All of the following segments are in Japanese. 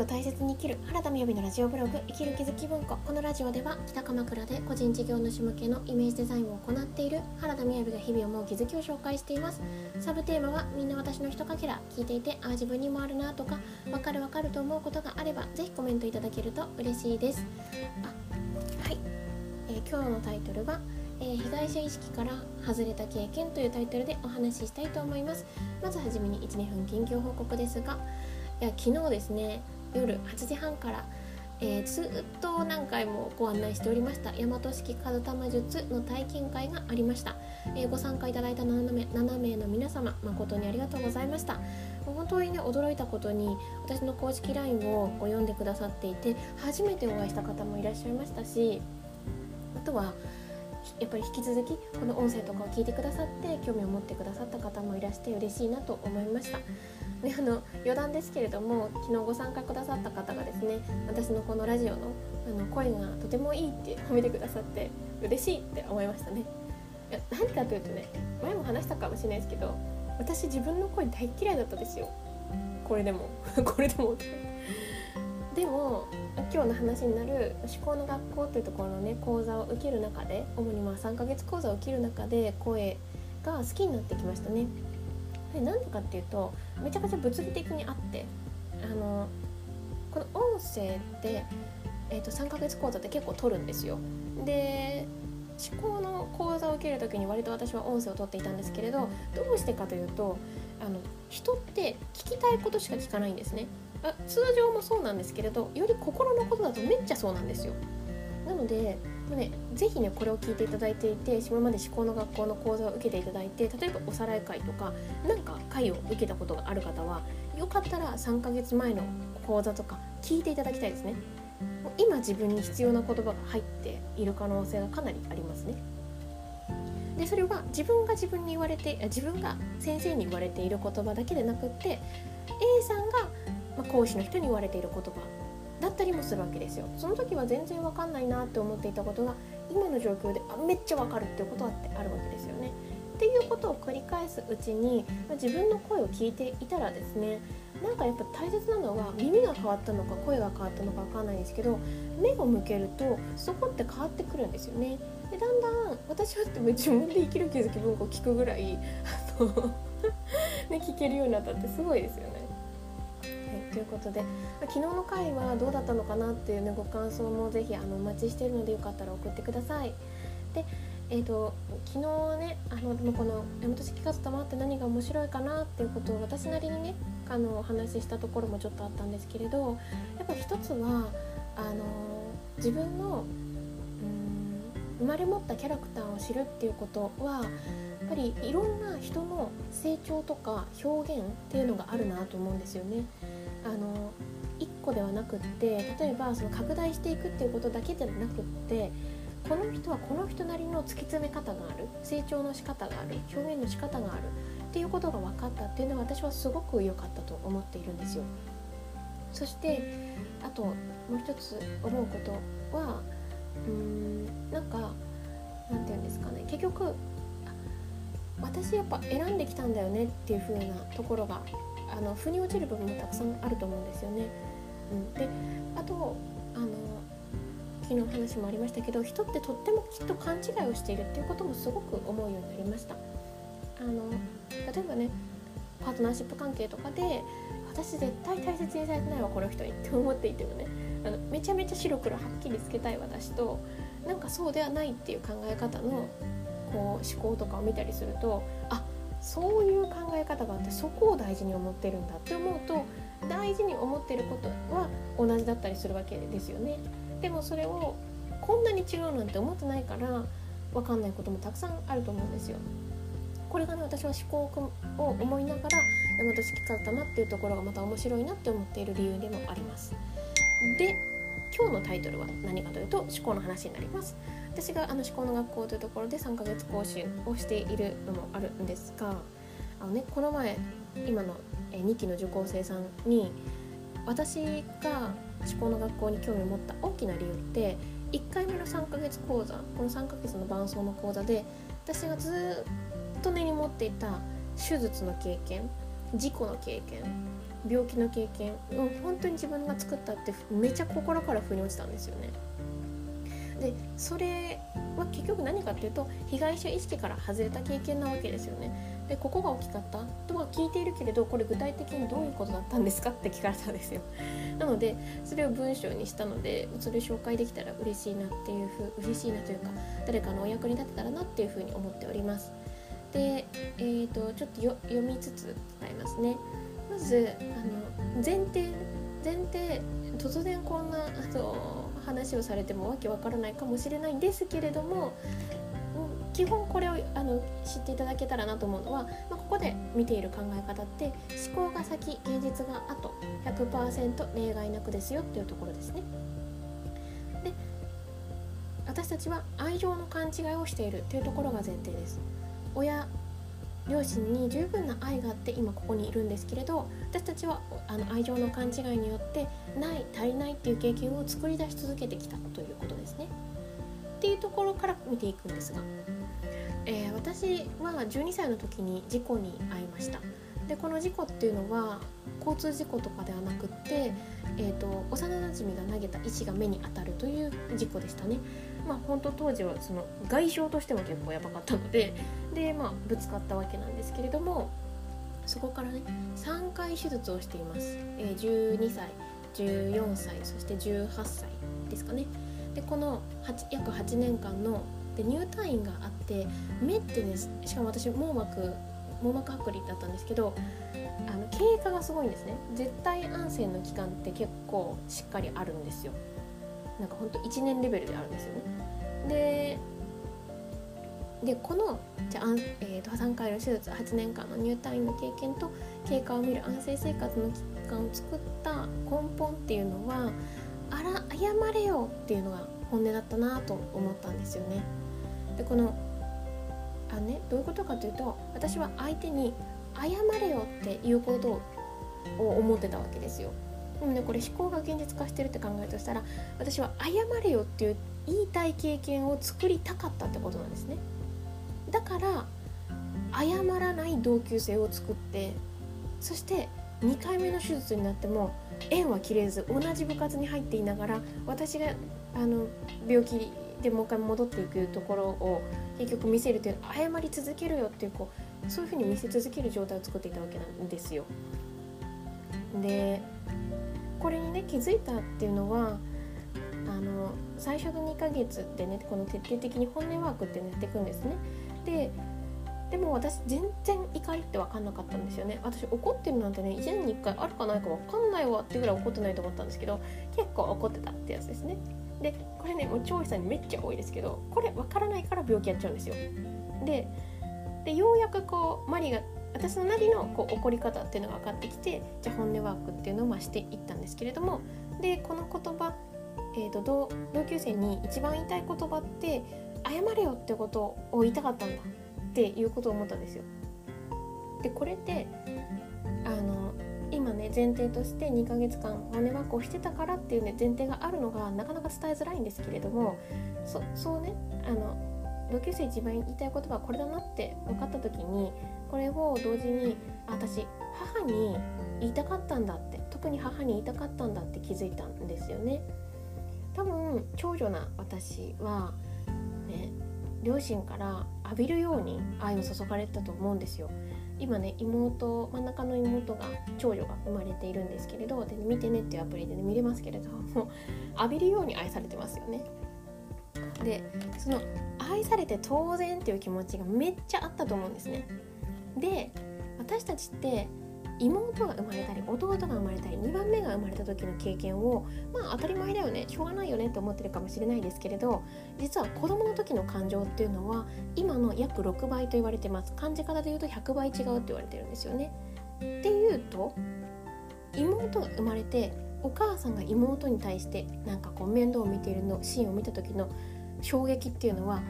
を大切に生きる原田みやびのラジオブログ生きる気づき文庫このラジオでは北鎌倉で個人事業主向けのイメージデザインを行っている原田みやびが日々思う気づきを紹介しています。サブテーマはみんな私のひとかけら聞いていてああ自分にもあるなとかわかるわかると思うことがあればぜひコメントいただけると嬉しいです。あはい、えー今日のタイトルはえー被害者意識から外れた経験というタイトルでお話ししたいと思います。まずはじめに12分近況報告ですがいや昨日ですね夜8時半から、えーずっと何回もご案内しておりました大和式風玉術の体験会がありました、えーご参加いただいた7名 ,7 名の皆様誠にありがとうございました。本当にね驚いたことに私の公式 LINE をこう読んでくださっていて初めてお会いした方もいらっしゃいましたしあとはやっぱり引き続きこの音声とかを聞いてくださって興味を持ってくださった方もいらして嬉しいなと思いました。であの余談ですけれども昨日ご参加くださった方がですね私のこのラジオのあの声がとてもいいって褒めてくださって嬉しいって思いましたね。いや何かというとね前も話したかもしれないですけど私自分の声大嫌いだったですよこれでも これでもでも今日の話になる思考の学校というところのね講座を受ける中で主にまあ3ヶ月講座を受ける中で声が好きになってきましたね。でなんでかっていうとめちゃくちゃ物理的にあってあのこの音声って、えー、と3ヶ月講座って結構取るんですよ。で思考の講座を受ける時に割と私は音声を取っていたんですけれどどうしてかというとあの人って聞きたいことしか聞かないんですね。あ通常もそうなんですけれどより心のことだとめっちゃそうなんですよ。なのでもうね、ぜひねこれを聞いていただいていて今まで思考の学校の講座を受けていただいて例えばおさらい会とかなんか会を受けたことがある方はよかったら3ヶ月前の講座とか聞いていただきたいですね。今自分に必要な言葉が入っている可能性がかなりありますね。でそれは自分が自分に言われて自分が先生に言われている言葉だけでなくって A さんが、まあ、講師の人に言われている言葉だったりもするわけですよその時は全然わかんないなって思っていたことが今の状況であめっちゃわかるっていうことだってあるわけですよね。っていうことを繰り返すうちに、まあ自分の声を聞いていたらですねなんかやっぱ大切なのは耳が変わったのか声が変わったのかわかんないんですけど目を向けるとそこって変わってくるんですよね。でだんだん私はって自分で生きる気づき文庫を聞くぐらい ね聞けるようになったってすごいですよね。はい、ということで、ま昨日の回はどうだったのかなっていうねご感想もぜひあのお待ちしてるのでよかったら送ってください。でえー、と昨日ねあのこの「大和式活玉って何が面白いかな?」っていうことを私なりにねあのお話ししたところもちょっとあったんですけれどやっぱ一つはあの自分のうん生まれ持ったキャラクターを知るっていうことはぱりいろんな人の成長とか表現っていうのがあるなと思うんですよね。あの一個ではなくって例えばその拡大していくっていうことだけじゃなくってこの人はこの人なりの突き詰め方がある成長の仕方がある表現の仕方があるっていうことが分かったっていうのは私はすごく良かったと思っているんですよ。そしてあともう一つ思うことはうーんなんかなんて言うんですかね結局私やっぱ選んできたんだよねっていう風なところがあの腑に落ちる部分もたくさんあると思うんですよね。うん、であとあの昨日話もありましたけど人ってとってもきっと勘違いをしているっていうこともすごく思うようになりました。あの例えばねパートナーシップ関係とかで私絶対大切にされてないわこの人にって思っていてもねあのめちゃめちゃ白黒はっきりつけたい私となんかそうではないっていう考え方のこう思考とかを見たりするとあそういう考え方があってそこを大事に思ってるんだって思うと大事に思ってることは同じだったりするわけですよね。でもそれをこんなに違うなんて思ってないから分かんないこともたくさんあると思うんですよ。これがね私は思考を思いながら大和式かたまっていうところがまた面白いなって思っている理由でもあります。で今日のタイトルは何かというと思考の話になります。私があの思考の学校というところで3ヶ月講習をしているのもあるんですがあの、ね、この前今の2期の受講生さんに私が思考の学校に興味を持った大きな理由って1回目の3ヶ月講座この3ヶ月の伴奏の講座で私がずっと根に持っていた手術の経験事故の経験病気の経験を本当に自分が作ったってめちゃ心から腑に落ちたんですよね。でそれは結局何かっていうと被害者意識から外れた経験なわけですよね。でここが大きかった？とは聞いているけれどこれ具体的にどういうことだったんですかって聞かれたんですよ。なのでそれを文章にしたのでそれ紹介できたら嬉しいなっていうふう嬉しいなというか誰かのお役に立てたらなっていうふうに思っております。で、えーと、ちょっと読みつつ伝えますね。まずあの前提前提突然こんなあと話をされてもわけわからないかもしれないんですけれども基本これをあの知っていただけたらなと思うのは、まあ、ここで見ている考え方って思考が先現実が後100%例外なくですよっていうところですね。で私たちは愛情の勘違いをしているというところが前提です。親両親に十分な愛があって今ここにいるんですけれど私たちはあの愛情の勘違いによってない足りないっていう経験を作り出し続けてきたということですね。っていうところから見ていくんですが、えー、私は12歳の時に事故に遭いました。でこの事故っていうのは交通事故とかではなくって、えーと、幼なじみが投げた石が目に当たるという事故でしたね。まあ本当当時はその外傷としても結構やばかったのでで、まあ、ぶつかったわけなんですけれどもそこからね3回手術をしています、え、12歳14歳そして18歳ですかね。でこの8約8年間ので入退院があって目ってねしかも私網膜網膜剥離だったんですけどあの経過がすごいんですね。絶対安静の期間って結構しっかりあるんですよ。なんかほんと1年レベルであるんですよね。ででこのじゃあ、えーと、3回の手術8年間の入退院の経験と経過を見る安静生活の期間を作った根本っていうのはあら謝れよっていうのが本音だったなと思ったんですよね。でこのあねどういうことかというと私は相手に謝れよっていうことを思ってたわけですよ。でもねこれ思考が現実化してるって考えるとしたら私は謝れよっていう言いたい経験を作りたかったってことなんですね。だから謝らない同級生を作ってそして2回目の手術になっても縁は切れず同じ部活に入っていながら私があの病気でもう一回戻っていくところを結局見せるという謝り続けるよっていうこうそういうふうに見せ続ける状態を作っていたわけなんですよ。でこれにね気づいたっていうのはあの最初の2ヶ月でねこの徹底的に本音ワークってやっていくんですね。ででも私全然怒りって分かんなかったんですよね。私怒ってるなんてね1年に1回あるかないか分かんないわってぐらい怒ってないと思ったんですけど結構怒ってたってやつですね。でこれねもう調査にめっちゃ多いですけどこれ分からないから病気やっちゃうんですよ。ででようやくこうマリが私のなりのこう怒り方っていうのが分かってきてじゃあ本音ワークっていうのをましていったんですけれどもでこの言葉、えーと、と同級生に一番言いたい言葉って謝れよってことを言いたかったんだっていうことを思ったんですよ。でこれってあの今ね前提として2ヶ月間骨箱をしてたからっていうね前提があるのがなかなか伝えづらいんですけれどもそそうねあの同級生一番言いたい言葉はこれだなって分かった時にこれを同時に私母に言いたかったんだって特に母に言いたかったんだって気づいたんですよね多分長女な私はね両親から浴びるように愛を注がれたと思うんですよ。今ね妹真ん中の妹が長女が生まれているんですけれどで、ね、見てねっていうアプリで、ね、見れますけれども浴びるように愛されてますよね。でその愛されて当然っていう気持ちがめっちゃあったと思うんですね。で私たちって妹が生まれたり弟が生まれたり2番目が生まれた時の経験をまあ当たり前だよねしょうがないよねって思ってるかもしれないですけれど実は子供の時の感情っていうのは今の約6倍と言われてます感じ方で言うと100倍違うって言われてるんですよね。っていうと妹が生まれてお母さんが妹に対してなんかこう面倒を見ているのシーンを見た時の衝撃っていうのは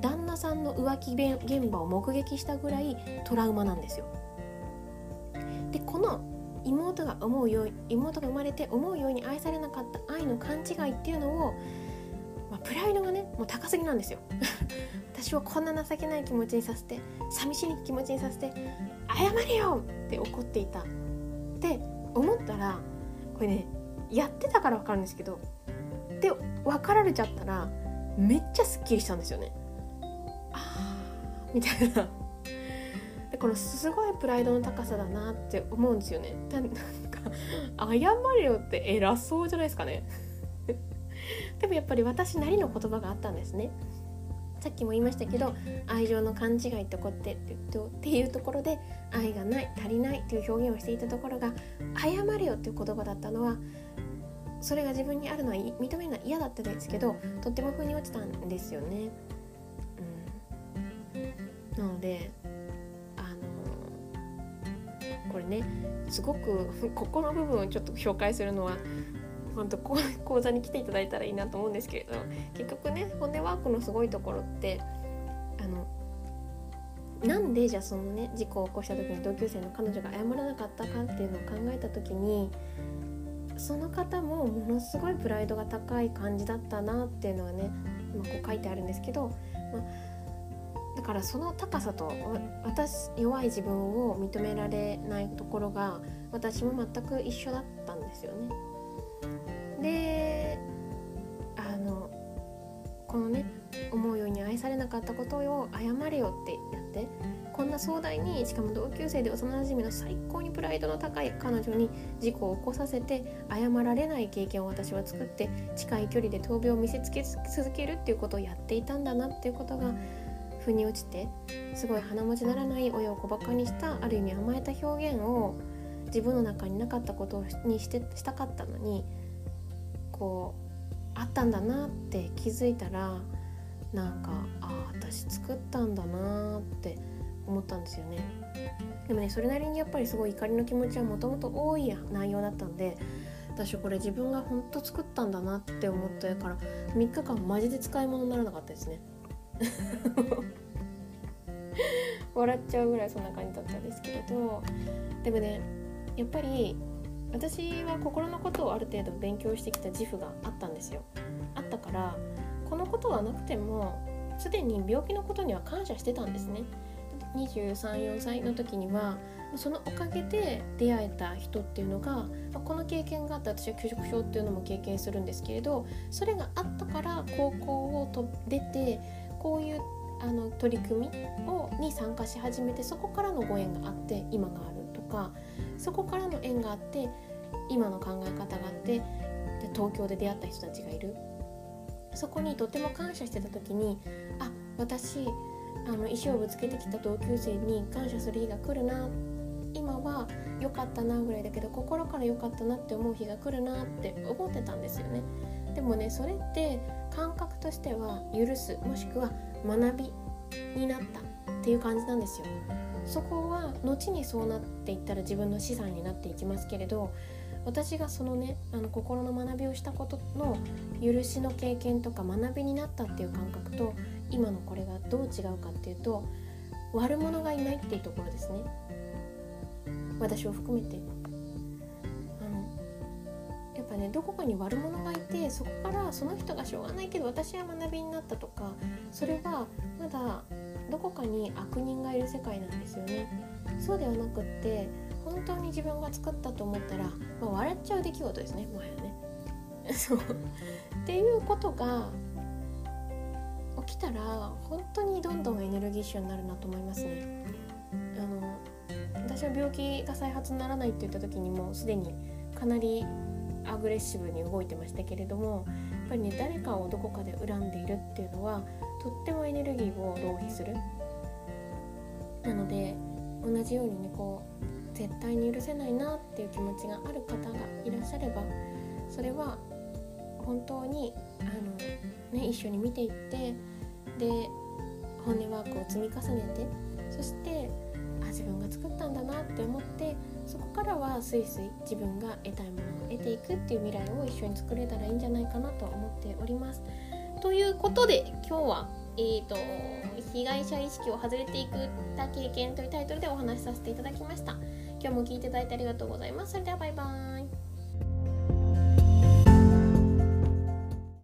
旦那さんの浮気現場を目撃したぐらいトラウマなんですよ。でこの妹が思うよう妹が生まれて思うように愛されなかった愛の勘違いっていうのを、まあ、プライドがねもう高すぎなんですよ。私をこんな情けない気持ちにさせて寂しい気持ちにさせて謝れよって怒っていた。って思ったらこれねやってたから分かるんですけどで分かられちゃったらめっちゃすっきりしたんですよね。あみたいな。でこのすごいプライドの高さだなって思うんですよね。なんか謝れよって偉そうじゃないですかね。でもやっぱり私なりの言葉があったんですね。さっきも言いましたけど愛情の勘違いってこってっていうところで愛がない足りないという表現をしていたところが謝れよっていう言葉だったのはそれが自分にあるのは認めるのは嫌だったですけどとっても腑に落ちたんですよね。うん、なのでねすごくここの部分をちょっと紹介するのは本当講座に来ていただいたらいいなと思うんですけれど結局ね骨ワークのすごいところってあのなんでじゃあそのね事故を起こした時に同級生の彼女が謝らなかったかっていうのを考えた時にその方もものすごいプライドが高い感じだったなっていうのはね今こう書いてあるんですけど、まあ、だからその高さと私弱い自分を認められないところが私も全く一緒だったんですよね。であのこのね思うように愛されなかったことを謝れよってやってこんな壮大にしかも同級生で幼なじみの最高にプライドの高い彼女に事故を起こさせて謝られない経験を私は作って近い距離で闘病を見せつけ続けるっていうことをやっていたんだなっていうことが腑に落ちてすごい鼻持ちならない親を小バカにしたある意味甘えた表現を自分の中になかったことにしてしたかったのにこうあったんだなって気づいたらなんかあ私作ったんだなって思ったんですよね。でもねそれなりにやっぱりすごい怒りの気持ちはもともと多い内容だったんで私これ自分が本当作ったんだなって思ったから3日間マジで使い物にならなかったですね。笑っちゃうぐらいそんな感じだったんですけれどでもねやっぱり私は心のことをある程度勉強してきた自負があったんですよ。あったからこのことはなくてもすでに病気のことには感謝してたんですね。234歳の時にはそのおかげで出会えた人っていうのがこの経験があって私は拒食症っていうのも経験するんですけれどそれがあったから高校をと出てこういうあの取り組みをに参加し始めてそこからのご縁があって今があるとかそこからの縁があって今の考え方があってで東京で出会った人たちがいる。そこにとても感謝してた時にあ私あの石をぶつけてきた同級生に感謝する日が来るな。今は良かったなぐらいだけど心から良かったなって思う日が来るなって思ってたんですよね。でもねそれって感覚としては許すもしくは学びになったっていう感じなんですよ。そこは後にそうなっていったら自分の資産になっていきますけれど私がそのねあの心の学びをしたことの許しの経験とか学びになったっていう感覚と今のこれがどう違うかっていうと悪者がいないっていうところですね。私を含めて。やっぱねどこかに悪者がいてそこからその人がしょうがないけど私は学びになったとかそれはまだどこかに悪人がいる世界なんですよね。そうではなくって本当に自分が作ったと思ったら、まあ、笑っちゃう出来事ですねもはやね。そう。っていうことが起きたら本当にどんどんエネルギッシュになるなと思いますね。あの私は病気が再発にならないって言った時にもうすでにかなりアグレッシブに動いてましたけれどもやっぱりね誰かをどこかで恨んでいるっていうのはとってもエネルギーを浪費する。なので同じようにねこう絶対に許せないなっていう気持ちがある方がいらっしゃればそれは本当にあの、ね、一緒に見ていってで本音ワークを積み重ねてそしてあ自分が作ったんだなって思ってそこからはすいすい自分が得たいものを得ていくっていう未来を一緒に作れたらいいんじゃないかなと思っております。ということで今日はえーと、被害者意識を外れていくた経験というタイトルでお話しさせていただきました。今日も聞いていただいてありがとうございます。それではバイバーイ。